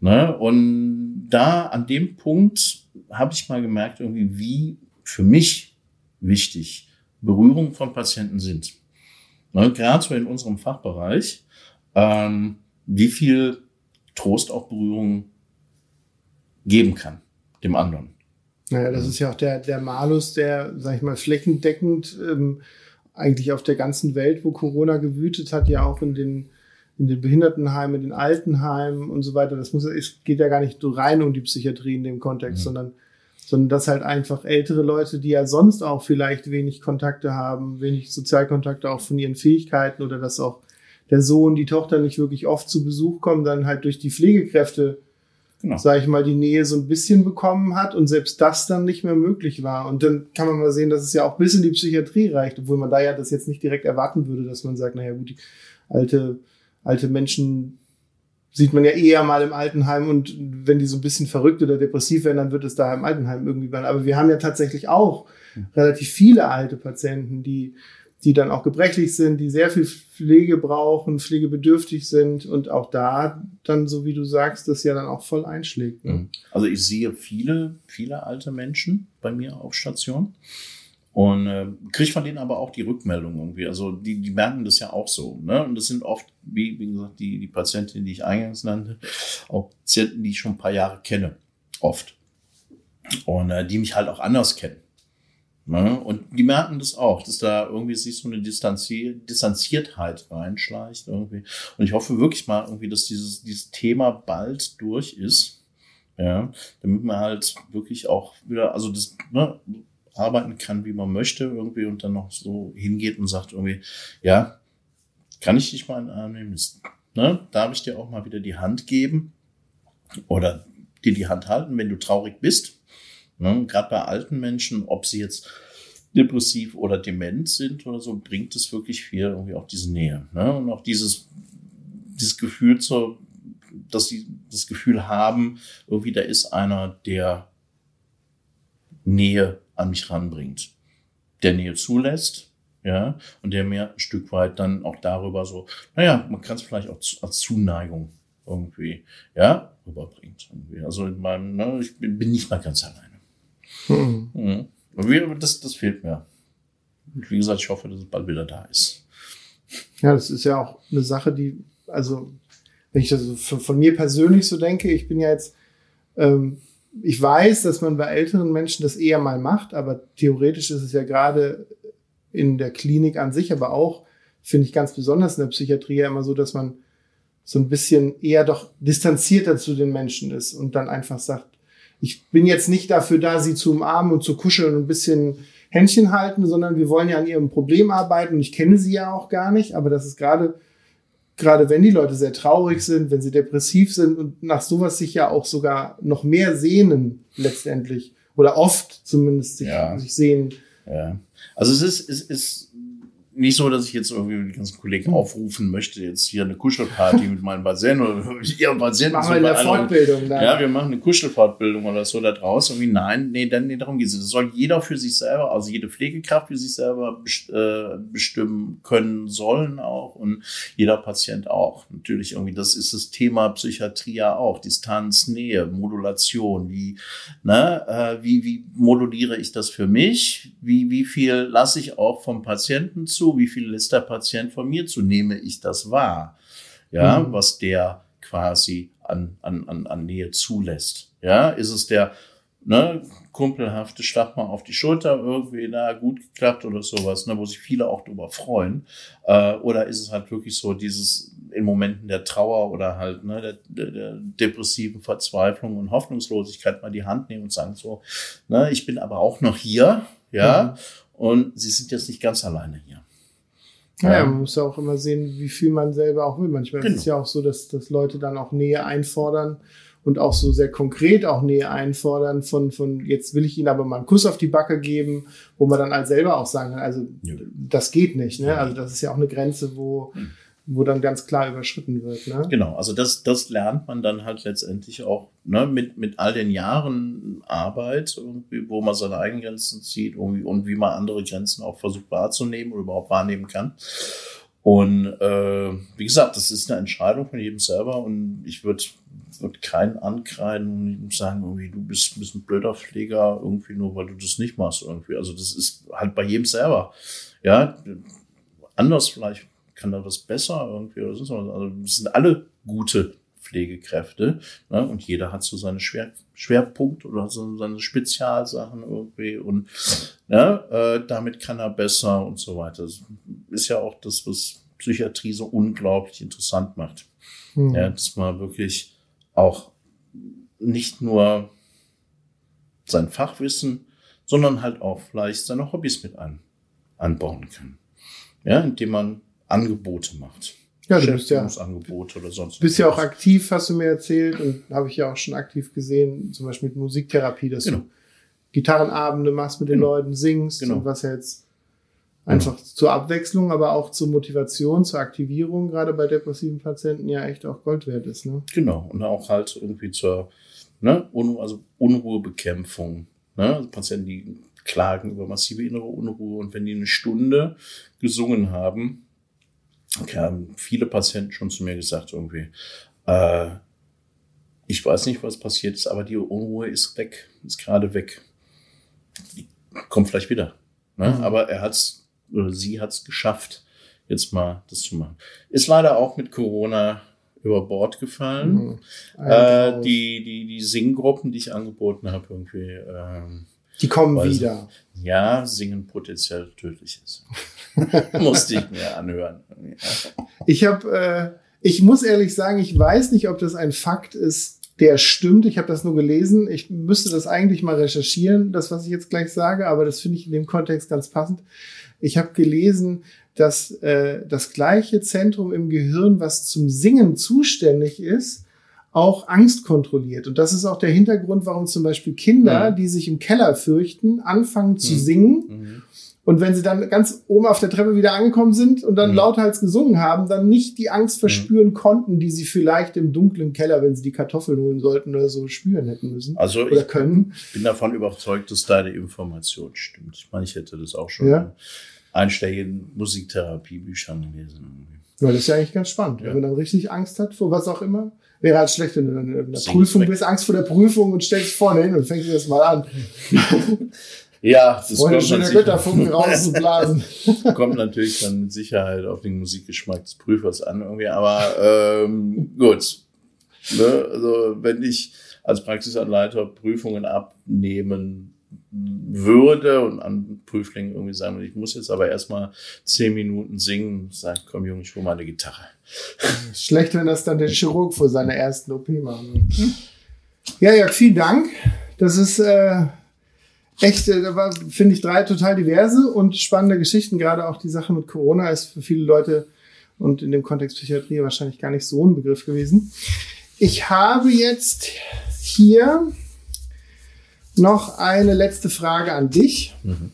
Ne? Und da an dem Punkt habe ich mal gemerkt, irgendwie, wie für mich wichtig Berührung von Patienten sind. Ne? Gerade so in unserem Fachbereich, ähm, wie viel Trost auch Berührung geben kann dem anderen. Naja, das ist ja auch der, der Malus, der, sag ich mal, flächendeckend ähm, eigentlich auf der ganzen Welt, wo Corona gewütet hat, ja auch in den, in den Behindertenheimen, in den Altenheimen und so weiter. Das muss, es geht ja gar nicht rein um die Psychiatrie in dem Kontext, mhm. sondern, sondern dass halt einfach ältere Leute, die ja sonst auch vielleicht wenig Kontakte haben, wenig Sozialkontakte auch von ihren Fähigkeiten oder dass auch der Sohn, die Tochter nicht wirklich oft zu Besuch kommen, dann halt durch die Pflegekräfte genau. sage ich mal, die Nähe so ein bisschen bekommen hat und selbst das dann nicht mehr möglich war. Und dann kann man mal sehen, dass es ja auch bis in die Psychiatrie reicht, obwohl man da ja das jetzt nicht direkt erwarten würde, dass man sagt, naja gut, die alte, alte Menschen sieht man ja eher mal im Altenheim und wenn die so ein bisschen verrückt oder depressiv werden, dann wird es da im Altenheim irgendwie werden. Aber wir haben ja tatsächlich auch relativ viele alte Patienten, die die dann auch gebrechlich sind, die sehr viel Pflege brauchen, pflegebedürftig sind und auch da dann, so wie du sagst, das ja dann auch voll einschlägt. Ne? Mhm. Also ich sehe viele, viele alte Menschen bei mir auf Station und äh, kriege von denen aber auch die Rückmeldung irgendwie. Also die, die merken das ja auch so. Ne? Und das sind oft, wie, wie gesagt, die, die Patientin, die ich eingangs nannte, auch Patienten, die ich schon ein paar Jahre kenne. Oft. Und äh, die mich halt auch anders kennen. Ne? Und die merken das auch, dass da irgendwie sich so eine Distanzier Distanziertheit reinschleicht irgendwie. Und ich hoffe wirklich mal irgendwie, dass dieses, dieses Thema bald durch ist. Ja, damit man halt wirklich auch wieder, also das, ne, arbeiten kann, wie man möchte irgendwie und dann noch so hingeht und sagt irgendwie, ja, kann ich dich mal in den Arm nehmen? Ne, darf ich dir auch mal wieder die Hand geben oder dir die Hand halten, wenn du traurig bist? Ne? Gerade bei alten Menschen, ob sie jetzt depressiv oder dement sind oder so, bringt es wirklich viel irgendwie auch diese Nähe. Ne? Und auch dieses, dieses Gefühl zur, dass sie das Gefühl haben, irgendwie da ist einer, der Nähe an mich ranbringt, der Nähe zulässt, ja, und der mir ein Stück weit dann auch darüber so, naja, man kann es vielleicht auch als Zuneigung irgendwie, ja, rüberbringt. Irgendwie. Also in meinem, ne, ich bin, bin nicht mal ganz alleine. Mhm. Mhm. Das, das fehlt mir. Und wie gesagt, ich hoffe, dass es bald wieder da ist. Ja, das ist ja auch eine Sache, die, also, wenn ich das von, von mir persönlich so denke, ich bin ja jetzt ähm, ich weiß, dass man bei älteren Menschen das eher mal macht, aber theoretisch ist es ja gerade in der Klinik an sich, aber auch, finde ich ganz besonders in der Psychiatrie ja immer so, dass man so ein bisschen eher doch distanzierter zu den Menschen ist und dann einfach sagt, ich bin jetzt nicht dafür da, sie zu umarmen und zu kuscheln und ein bisschen Händchen halten, sondern wir wollen ja an ihrem Problem arbeiten und ich kenne sie ja auch gar nicht, aber das ist gerade gerade wenn die Leute sehr traurig sind, wenn sie depressiv sind und nach sowas sich ja auch sogar noch mehr sehnen letztendlich oder oft zumindest sich, ja. sich sehen. Ja. Also es ist, es ist nicht so, dass ich jetzt irgendwie die ganzen Kollegen aufrufen möchte, jetzt hier eine Kuschelparty mit meinem Patienten oder mit ihrem Patienten. Machen wir eine Fortbildung dann. Ja, wir machen eine Kuschelfortbildung oder so da draußen. Irgendwie nein, nee, dann, nee, darum geht es. Das soll jeder für sich selber, also jede Pflegekraft für sich selber äh, bestimmen können sollen auch und jeder Patient auch. Natürlich irgendwie, das ist das Thema Psychiatrie ja auch. Distanz, Nähe, Modulation. Wie, ne, äh, wie, wie moduliere ich das für mich? Wie, wie viel lasse ich auch vom Patienten zu? Zu, wie viel lässt der Patient von mir zu, nehme ich das wahr, ja, mhm. was der quasi an, an, an, an Nähe zulässt. Ja, ist es der ne, kumpelhafte Schlag mal auf die Schulter irgendwie, na, gut geklappt oder sowas, ne, wo sich viele auch drüber freuen. Äh, oder ist es halt wirklich so dieses in Momenten der Trauer oder halt ne, der, der, der depressiven Verzweiflung und Hoffnungslosigkeit mal die Hand nehmen und sagen so, ne, ich bin aber auch noch hier, ja, mhm. und sie sind jetzt nicht ganz alleine hier. Ja, ja, man muss ja auch immer sehen, wie viel man selber auch will. Manchmal genau. ist es ja auch so, dass, dass Leute dann auch Nähe einfordern und auch so sehr konkret auch Nähe einfordern von, von jetzt will ich ihnen aber mal einen Kuss auf die Backe geben, wo man dann als selber auch sagen kann, also ja. das geht nicht. Ne? Also das ist ja auch eine Grenze, wo, mhm wo dann ganz klar überschritten wird. Ne? Genau, also das, das lernt man dann halt letztendlich auch ne, mit, mit all den Jahren Arbeit, irgendwie, wo man seine eigenen Grenzen zieht und wie man andere Grenzen auch versucht wahrzunehmen oder überhaupt wahrnehmen kann. Und äh, wie gesagt, das ist eine Entscheidung von jedem selber und ich würde würd keinen ankreiden und sagen, irgendwie, du bist, ein blöder Pfleger, irgendwie nur weil du das nicht machst. Irgendwie. Also das ist halt bei jedem selber. Ja, anders vielleicht kann da was besser irgendwie oder sonst was. Also es sind alle gute Pflegekräfte ne? und jeder hat so seine Schwer Schwerpunkte oder so seine Spezialsachen irgendwie und ne? äh, damit kann er besser und so weiter. Das ist ja auch das, was Psychiatrie so unglaublich interessant macht. Mhm. Ja, dass man wirklich auch nicht nur sein Fachwissen, sondern halt auch vielleicht seine Hobbys mit an, anbauen kann. Ja, indem man Angebote macht. Ja, du bist ja, Angebote oder sonst. Bist ja auch aktiv, hast du mir erzählt und habe ich ja auch schon aktiv gesehen, zum Beispiel mit Musiktherapie, dass genau. du Gitarrenabende machst mit den genau. Leuten, singst genau. und was ja jetzt einfach zur Abwechslung, aber auch zur Motivation, zur Aktivierung, gerade bei depressiven Patienten ja echt auch Gold wert ist. Ne? Genau, und auch halt irgendwie zur ne, Un also Unruhebekämpfung. Ne? Also Patienten, die klagen über massive innere Unruhe und wenn die eine Stunde gesungen haben, haben viele Patienten schon zu mir gesagt, irgendwie, äh, ich weiß nicht, was passiert ist, aber die Unruhe ist weg, ist gerade weg. Die kommt vielleicht wieder. Ne? Mhm. Aber er hat's oder sie hat's geschafft, jetzt mal das zu machen. Ist leider auch mit Corona über Bord gefallen. Mhm. Äh, die, die, die Singgruppen, die ich angeboten habe, irgendwie. Ähm, die kommen wieder. Ja, singen potenziell tödlich ist. Musste ich mir anhören. Ich habe, äh, ich muss ehrlich sagen, ich weiß nicht, ob das ein Fakt ist, der stimmt. Ich habe das nur gelesen. Ich müsste das eigentlich mal recherchieren, das, was ich jetzt gleich sage, aber das finde ich in dem Kontext ganz passend. Ich habe gelesen, dass äh, das gleiche Zentrum im Gehirn, was zum Singen zuständig ist, auch Angst kontrolliert. Und das ist auch der Hintergrund, warum zum Beispiel Kinder, mhm. die sich im Keller fürchten, anfangen zu mhm. singen. Mhm. Und wenn sie dann ganz oben auf der Treppe wieder angekommen sind und dann mhm. lauthals gesungen haben, dann nicht die Angst verspüren konnten, die sie vielleicht im dunklen Keller, wenn sie die Kartoffeln holen sollten oder so, spüren hätten müssen. Also oder ich können. bin davon überzeugt, dass deine Information stimmt. Ich meine, ich hätte das auch schon ja. in einstelligen Musiktherapiebüchern gelesen. Ja, das ist ja eigentlich ganz spannend. Ja. Wenn man dann richtig Angst hat vor was auch immer, wäre halt schlecht, wenn du dann in der Prüfung bist, Angst vor der Prüfung und stellst vorne hin und fängst das mal an. Ja, das Wollte kommt natürlich, Götterfunken rauszublasen. kommt natürlich dann mit Sicherheit auf den Musikgeschmack des Prüfers an irgendwie, aber ähm, gut. Ne? Also wenn ich als Praxisanleiter Prüfungen abnehmen würde und an Prüflingen irgendwie sagen, ich muss jetzt aber erstmal zehn Minuten singen, sagt, komm Junge, ich hole mal eine Gitarre. Schlecht, wenn das dann der Chirurg vor seiner ersten OP macht. Ja, Jörg, vielen Dank. Das ist äh, echt, äh, da war, finde ich, drei total diverse und spannende Geschichten. Gerade auch die Sache mit Corona ist für viele Leute und in dem Kontext Psychiatrie wahrscheinlich gar nicht so ein Begriff gewesen. Ich habe jetzt hier noch eine letzte Frage an dich. Mhm.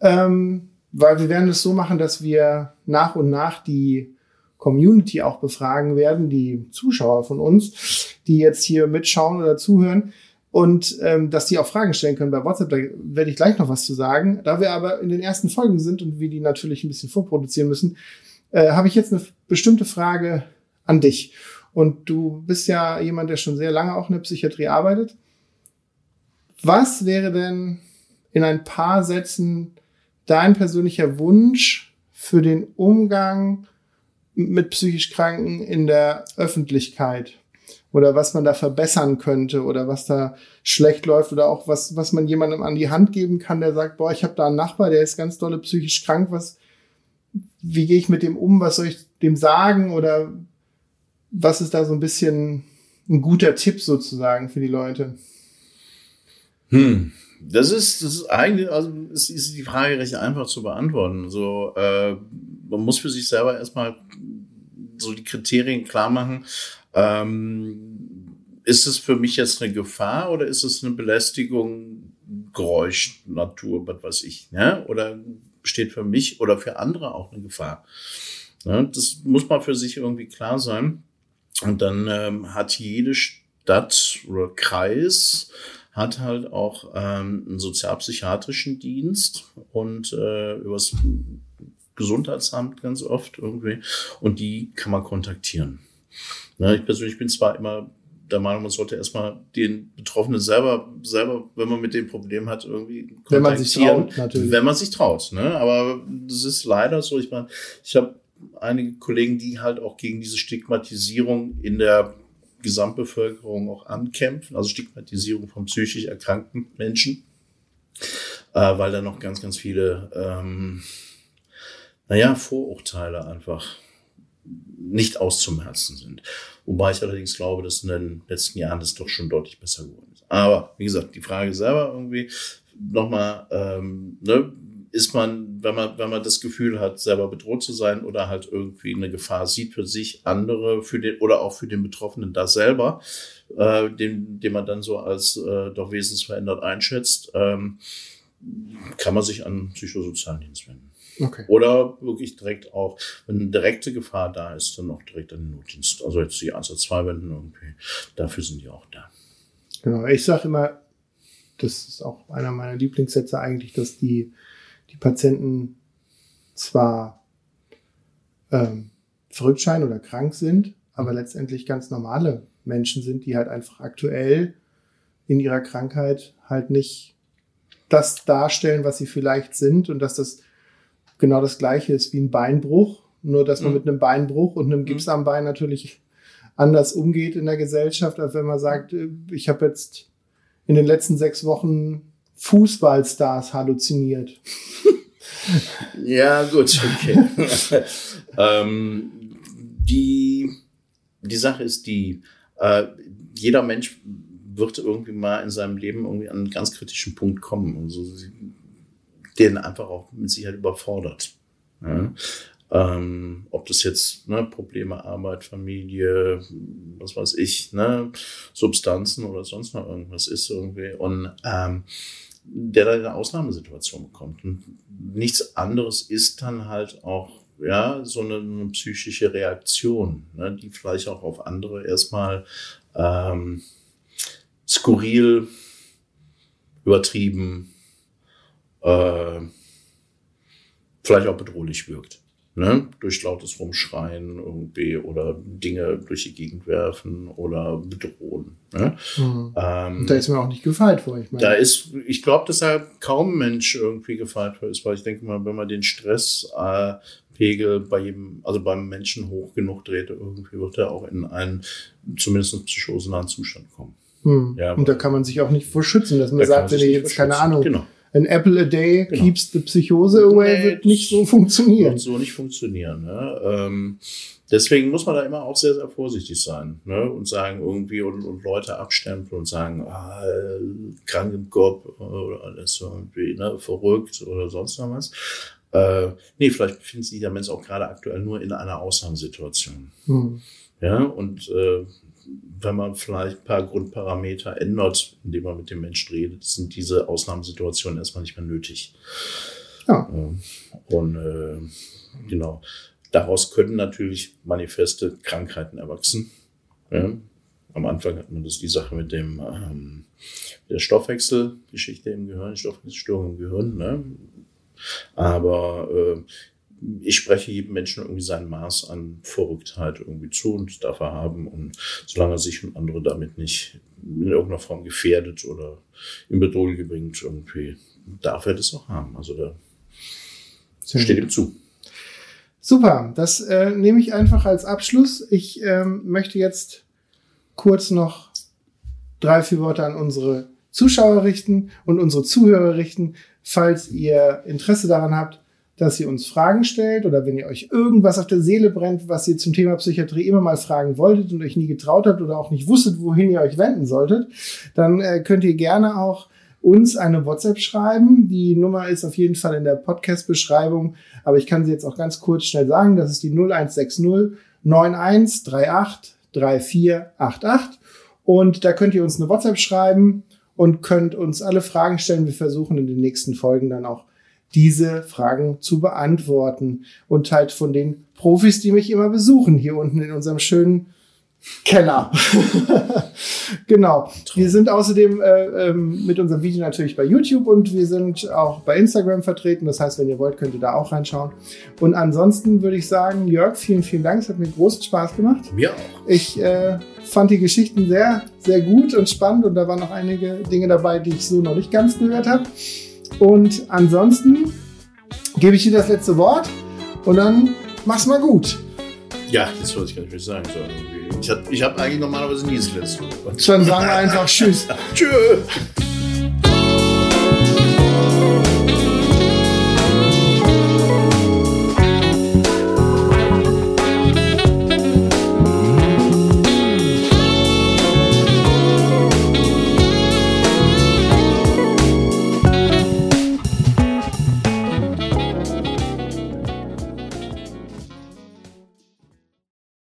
Ähm, weil wir werden es so machen, dass wir nach und nach die Community auch befragen werden, die Zuschauer von uns, die jetzt hier mitschauen oder zuhören und ähm, dass die auch Fragen stellen können bei WhatsApp. Da werde ich gleich noch was zu sagen. Da wir aber in den ersten Folgen sind und wir die natürlich ein bisschen vorproduzieren müssen, äh, habe ich jetzt eine bestimmte Frage an dich. Und du bist ja jemand, der schon sehr lange auch in der Psychiatrie arbeitet. Was wäre denn in ein paar Sätzen dein persönlicher Wunsch für den Umgang mit psychisch Kranken in der Öffentlichkeit? Oder was man da verbessern könnte oder was da schlecht läuft oder auch was, was man jemandem an die Hand geben kann, der sagt, boah, ich habe da einen Nachbar, der ist ganz dolle psychisch krank, was, wie gehe ich mit dem um, was soll ich dem sagen oder was ist da so ein bisschen ein guter Tipp sozusagen für die Leute? Hm. Das ist, das ist eigentlich, also ist, ist die Frage recht einfach zu beantworten. So, äh, man muss für sich selber erstmal so die Kriterien klar machen. Ähm, ist es für mich jetzt eine Gefahr oder ist es eine Belästigung, Geräusch, Natur, was weiß ich, ne? Oder besteht für mich oder für andere auch eine Gefahr? Ne? Das muss man für sich irgendwie klar sein. Und dann ähm, hat jede Stadt oder Kreis hat halt auch ähm, einen sozialpsychiatrischen Dienst und äh, übers Gesundheitsamt ganz oft irgendwie. Und die kann man kontaktieren. Na, ich persönlich bin zwar immer der Meinung, man sollte erstmal den Betroffenen selber, selber, wenn man mit dem Problem hat, irgendwie kontaktieren. Wenn man sich traut, natürlich. Wenn man sich traut. Ne? Aber das ist leider so. Ich meine, ich habe einige Kollegen, die halt auch gegen diese Stigmatisierung in der Gesamtbevölkerung auch ankämpfen, also Stigmatisierung von psychisch erkrankten Menschen, äh, weil da noch ganz, ganz viele, ähm, naja, Vorurteile einfach nicht auszumerzen sind. Wobei ich allerdings glaube, dass in den letzten Jahren das doch schon deutlich besser geworden ist. Aber wie gesagt, die Frage selber irgendwie nochmal, ähm, ne, ist man, wenn man, wenn man das Gefühl hat, selber bedroht zu sein oder halt irgendwie eine Gefahr sieht für sich, andere, für den oder auch für den Betroffenen da selber, äh, den, den man dann so als äh, doch wesensverändert einschätzt, ähm, kann man sich an psychosozialen Dienst wenden. Okay. Oder wirklich direkt auch, wenn eine direkte Gefahr da ist, dann auch direkt an den Notdienst. Also jetzt die 112 wenden irgendwie. Dafür sind die auch da. Genau. Ich sage immer, das ist auch einer meiner Lieblingssätze eigentlich, dass die die Patienten zwar ähm, verrückt scheinen oder krank sind, aber letztendlich ganz normale Menschen sind, die halt einfach aktuell in ihrer Krankheit halt nicht das darstellen, was sie vielleicht sind und dass das genau das gleiche ist wie ein Beinbruch, nur dass man mhm. mit einem Beinbruch und einem Gips mhm. am Bein natürlich anders umgeht in der Gesellschaft, als wenn man sagt, äh, ich habe jetzt in den letzten sechs Wochen Fußballstars halluziniert. ja, gut, okay. ähm, die, die Sache ist die, äh, jeder Mensch wird irgendwie mal in seinem Leben irgendwie an einen ganz kritischen Punkt kommen, also, den einfach auch mit Sicherheit überfordert. Ja? Ähm, ob das jetzt ne, Probleme, Arbeit, Familie, was weiß ich, ne, Substanzen oder sonst noch irgendwas ist irgendwie. Und ähm, der da eine Ausnahmesituation bekommt. Und nichts anderes ist dann halt auch ja, so eine, eine psychische Reaktion, ne, die vielleicht auch auf andere erstmal ähm, skurril, übertrieben, äh, vielleicht auch bedrohlich wirkt. Ne? Durch lautes Rumschreien irgendwie oder Dinge durch die Gegend werfen oder bedrohen. Ne? Mhm. Ähm, da ist mir auch nicht gefeit vor. Ich meine. Da ist, ich glaube, dass da kaum Mensch irgendwie gefeit vor ist, weil ich denke mal, wenn man den Stress äh, bei jedem, also beim Menschen hoch genug dreht, irgendwie wird er auch in einen zumindest psychosenahen Zustand kommen. Hm. Ja, und da kann man sich auch nicht vor schützen, dass man sagt, wenn ihr jetzt keine Ahnung, genau. Ein Apple a day genau. keeps the Psychose away, wird nicht so funktionieren. Wird so nicht funktionieren. Ne? Ähm, deswegen muss man da immer auch sehr, sehr vorsichtig sein ne? und sagen irgendwie und, und Leute abstempeln und sagen, ah, krank im Kopf oder alles irgendwie ne, verrückt oder sonst noch was. Äh, nee, vielleicht befindet sich der Mensch auch gerade aktuell nur in einer Ausnahmesituation. Mhm. Ja, und äh, wenn man vielleicht ein paar Grundparameter ändert, indem man mit dem Menschen redet, sind diese Ausnahmesituationen erstmal nicht mehr nötig. Ja. Und äh, genau, daraus können natürlich manifeste Krankheiten erwachsen. Ja. Am Anfang hat man das die Sache mit dem ähm, der Stoffwechselgeschichte im Gehirn, Stoffwechselstörung im Gehirn. Ne? Aber äh, ich spreche jedem Menschen irgendwie sein Maß an Verrücktheit irgendwie zu und darf er haben. Und solange er sich und andere damit nicht in irgendeiner Form gefährdet oder in Bedrohung bringt, irgendwie, darf er das auch haben. Also da Sehr steht ihm zu. Super, das äh, nehme ich einfach als Abschluss. Ich ähm, möchte jetzt kurz noch drei, vier Worte an unsere Zuschauer richten und unsere Zuhörer richten, falls ihr Interesse daran habt, dass ihr uns Fragen stellt oder wenn ihr euch irgendwas auf der Seele brennt, was ihr zum Thema Psychiatrie immer mal fragen wolltet und euch nie getraut habt oder auch nicht wusstet, wohin ihr euch wenden solltet, dann äh, könnt ihr gerne auch uns eine WhatsApp schreiben. Die Nummer ist auf jeden Fall in der Podcast-Beschreibung, aber ich kann sie jetzt auch ganz kurz schnell sagen. Das ist die 0160 9138 3488 und da könnt ihr uns eine WhatsApp schreiben und könnt uns alle Fragen stellen. Wir versuchen in den nächsten Folgen dann auch diese Fragen zu beantworten und halt von den Profis, die mich immer besuchen, hier unten in unserem schönen Keller. genau. Wir sind außerdem äh, ähm, mit unserem Video natürlich bei YouTube und wir sind auch bei Instagram vertreten. Das heißt, wenn ihr wollt, könnt ihr da auch reinschauen. Und ansonsten würde ich sagen, Jörg, vielen, vielen Dank. Es hat mir großen Spaß gemacht. Mir auch. Ich äh, fand die Geschichten sehr, sehr gut und spannend und da waren noch einige Dinge dabei, die ich so noch nicht ganz gehört habe. Und ansonsten gebe ich dir das letzte Wort und dann mach's mal gut. Ja, das wollte ich gar nicht mehr sagen. Ich habe ich hab eigentlich normalerweise nie das letzte Wort. Dann sagen wir einfach Tschüss. Tschüss.